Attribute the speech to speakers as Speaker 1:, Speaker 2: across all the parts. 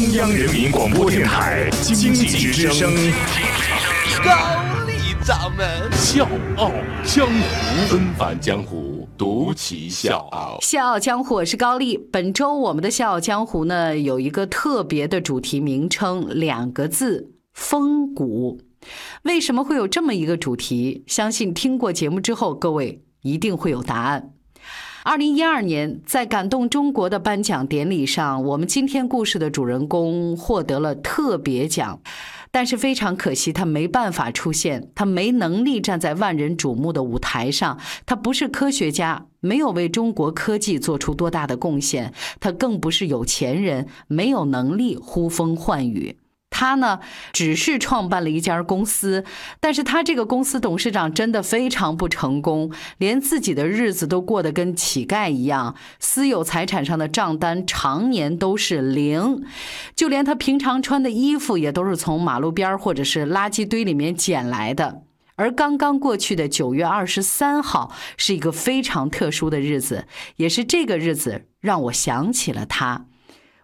Speaker 1: 中央人民广播电台经济之声，
Speaker 2: 高丽掌门
Speaker 1: 笑傲江湖，恩返江湖，独骑笑傲。
Speaker 3: 笑傲江湖，我是高丽。本周我们的笑傲江湖呢，有一个特别的主题名称，两个字：风骨。为什么会有这么一个主题？相信听过节目之后，各位一定会有答案。二零一二年，在感动中国的颁奖典礼上，我们今天故事的主人公获得了特别奖，但是非常可惜，他没办法出现，他没能力站在万人瞩目的舞台上，他不是科学家，没有为中国科技做出多大的贡献，他更不是有钱人，没有能力呼风唤雨。他呢，只是创办了一家公司，但是他这个公司董事长真的非常不成功，连自己的日子都过得跟乞丐一样，私有财产上的账单常年都是零，就连他平常穿的衣服也都是从马路边或者是垃圾堆里面捡来的。而刚刚过去的九月二十三号是一个非常特殊的日子，也是这个日子让我想起了他。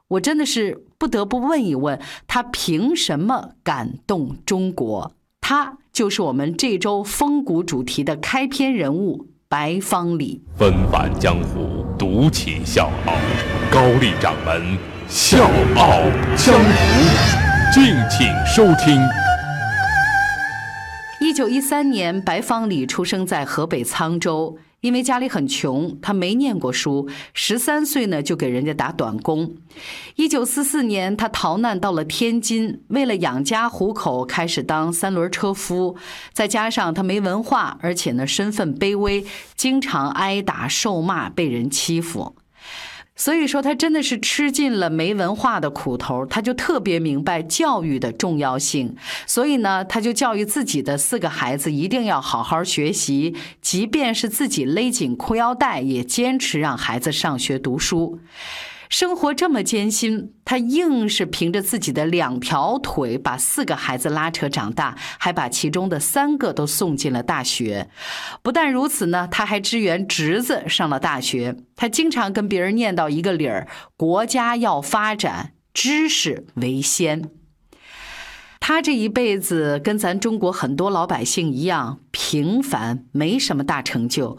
Speaker 3: 我真的是不得不问一问，他凭什么感动中国？他就是我们这周风骨主题的开篇人物白方礼。
Speaker 1: 纷繁江湖，独起笑傲，高丽掌门笑傲江湖，敬请收听。
Speaker 3: 一九一三年，白方礼出生在河北沧州。因为家里很穷，他没念过书，十三岁呢就给人家打短工。一九四四年，他逃难到了天津，为了养家糊口，开始当三轮车夫。再加上他没文化，而且呢身份卑微，经常挨打受骂，被人欺负。所以说，他真的是吃尽了没文化的苦头，他就特别明白教育的重要性。所以呢，他就教育自己的四个孩子一定要好好学习，即便是自己勒紧裤腰带，也坚持让孩子上学读书。生活这么艰辛，他硬是凭着自己的两条腿把四个孩子拉扯长大，还把其中的三个都送进了大学。不但如此呢，他还支援侄子上了大学。他经常跟别人念叨一个理儿：国家要发展，知识为先。他这一辈子跟咱中国很多老百姓一样平凡，没什么大成就。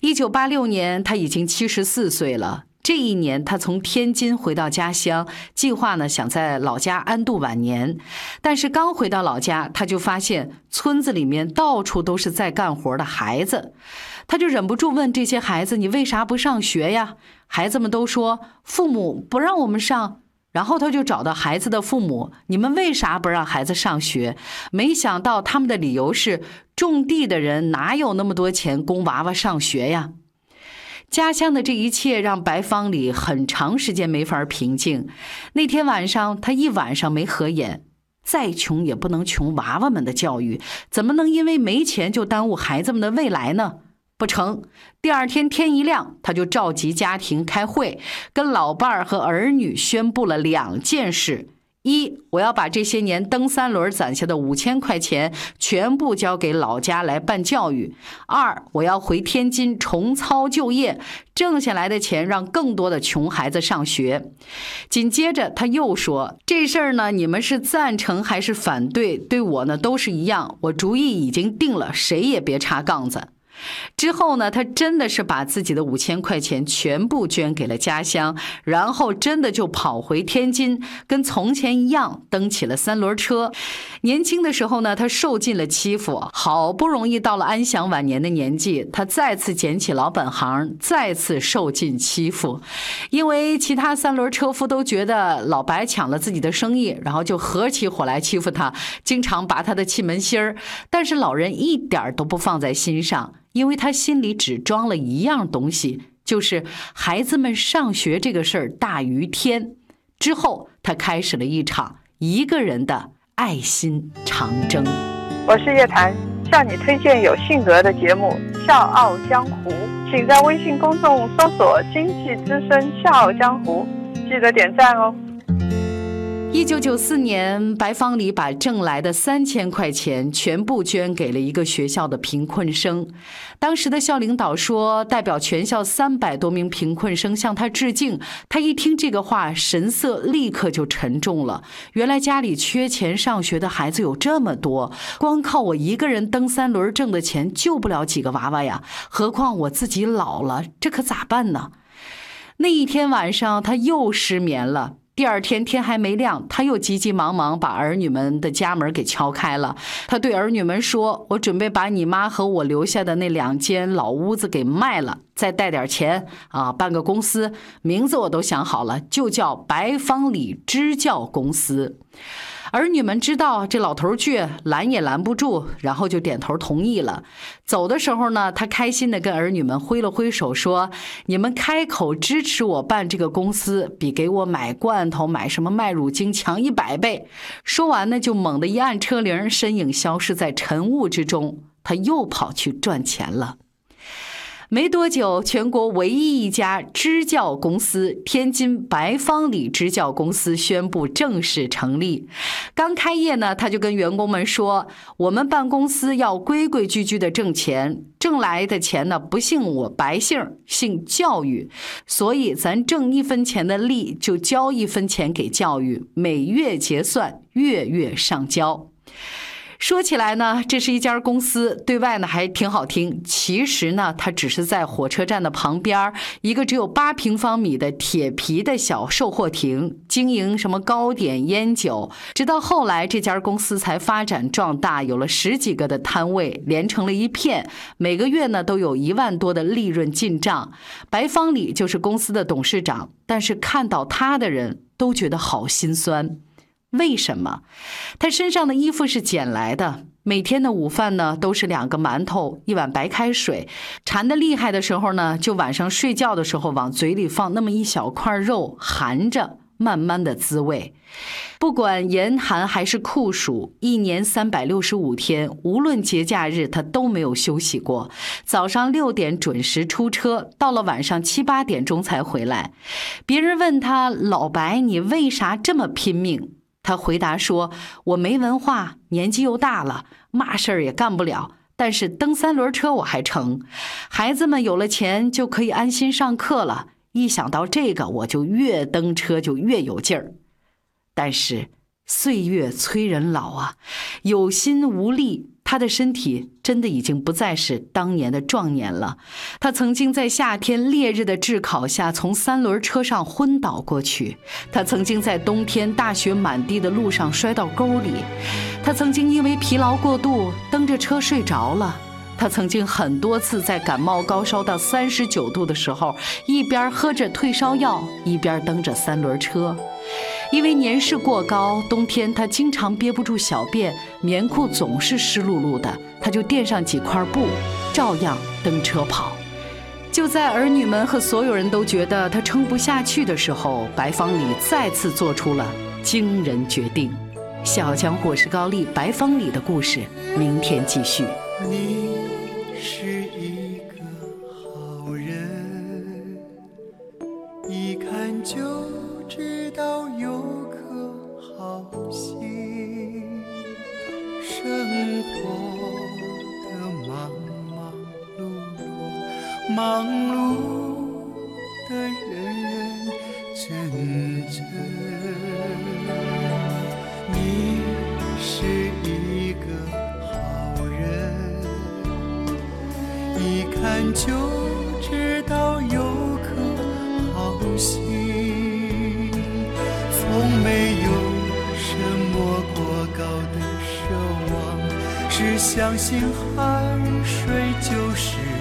Speaker 3: 一九八六年，他已经七十四岁了。这一年，他从天津回到家乡，计划呢想在老家安度晚年。但是刚回到老家，他就发现村子里面到处都是在干活的孩子，他就忍不住问这些孩子：“你为啥不上学呀？”孩子们都说：“父母不让我们上。”然后他就找到孩子的父母：“你们为啥不让孩子上学？”没想到他们的理由是：种地的人哪有那么多钱供娃娃上学呀？家乡的这一切让白方礼很长时间没法平静。那天晚上，他一晚上没合眼。再穷也不能穷娃娃们的教育，怎么能因为没钱就耽误孩子们的未来呢？不成。第二天天一亮，他就召集家庭开会，跟老伴儿和儿女宣布了两件事。一，我要把这些年蹬三轮攒下的五千块钱全部交给老家来办教育。二，我要回天津重操旧业，挣下来的钱让更多的穷孩子上学。紧接着他又说：“这事儿呢，你们是赞成还是反对？对我呢都是一样，我主意已经定了，谁也别插杠子。”之后呢，他真的是把自己的五千块钱全部捐给了家乡，然后真的就跑回天津，跟从前一样蹬起了三轮车。年轻的时候呢，他受尽了欺负，好不容易到了安享晚年的年纪，他再次捡起老本行，再次受尽欺负。因为其他三轮车夫都觉得老白抢了自己的生意，然后就合起伙来欺负他，经常拔他的气门芯儿。但是老人一点都不放在心上。因为他心里只装了一样东西，就是孩子们上学这个事儿大于天。之后，他开始了一场一个人的爱心长征。
Speaker 4: 我是叶檀，向你推荐有性格的节目《笑傲江湖》，请在微信公众搜索“经济之声笑傲江湖”，记得点赞哦。
Speaker 3: 一九九四年，白方礼把挣来的三千块钱全部捐给了一个学校的贫困生。当时的校领导说，代表全校三百多名贫困生向他致敬。他一听这个话，神色立刻就沉重了。原来家里缺钱上学的孩子有这么多，光靠我一个人蹬三轮挣的钱救不了几个娃娃呀！何况我自己老了，这可咋办呢？那一天晚上，他又失眠了。第二天天还没亮，他又急急忙忙把儿女们的家门给敲开了。他对儿女们说：“我准备把你妈和我留下的那两间老屋子给卖了，再带点钱啊，办个公司，名字我都想好了，就叫白方里支教公司。”儿女们知道这老头倔，拦也拦不住，然后就点头同意了。走的时候呢，他开心地跟儿女们挥了挥手，说：“你们开口支持我办这个公司，比给我买罐头、买什么麦乳精强一百倍。”说完呢，就猛地一按车铃，身影消失在晨雾之中。他又跑去赚钱了。没多久，全国唯一一家支教公司——天津白方礼支教公司宣布正式成立。刚开业呢，他就跟员工们说：“我们办公司要规规矩矩的挣钱，挣来的钱呢，不姓我白姓，姓教育。所以咱挣一分钱的利，就交一分钱给教育，每月结算，月月上交。”说起来呢，这是一家公司，对外呢还挺好听。其实呢，它只是在火车站的旁边一个只有八平方米的铁皮的小售货亭，经营什么糕点、烟酒。直到后来，这家公司才发展壮大，有了十几个的摊位，连成了一片，每个月呢都有一万多的利润进账。白方礼就是公司的董事长，但是看到他的人都觉得好心酸。为什么？他身上的衣服是捡来的。每天的午饭呢，都是两个馒头，一碗白开水。馋的厉害的时候呢，就晚上睡觉的时候往嘴里放那么一小块肉，含着，慢慢的滋味。不管严寒还是酷暑，一年三百六十五天，无论节假日，他都没有休息过。早上六点准时出车，到了晚上七八点钟才回来。别人问他：“老白，你为啥这么拼命？”他回答说：“我没文化，年纪又大了，嘛事儿也干不了。但是蹬三轮车我还成。孩子们有了钱就可以安心上课了。一想到这个，我就越蹬车就越有劲儿。但是岁月催人老啊，有心无力。”他的身体真的已经不再是当年的壮年了。他曾经在夏天烈日的炙烤下从三轮车上昏倒过去，他曾经在冬天大雪满地的路上摔到沟里，他曾经因为疲劳过度蹬着车睡着了，他曾经很多次在感冒高烧到三十九度的时候，一边喝着退烧药，一边蹬着三轮车。因为年事过高，冬天他经常憋不住小便，棉裤总是湿漉漉的，他就垫上几块布，照样蹬车跑。就在儿女们和所有人都觉得他撑不下去的时候，白方礼再次做出了惊人决定。小强伙是高丽，白方礼的故事，明天继续。
Speaker 5: 你忙碌的人人真真。你是一个好人，一看就知道有颗好心。从没有什么过高的奢望，只相信汗水就是。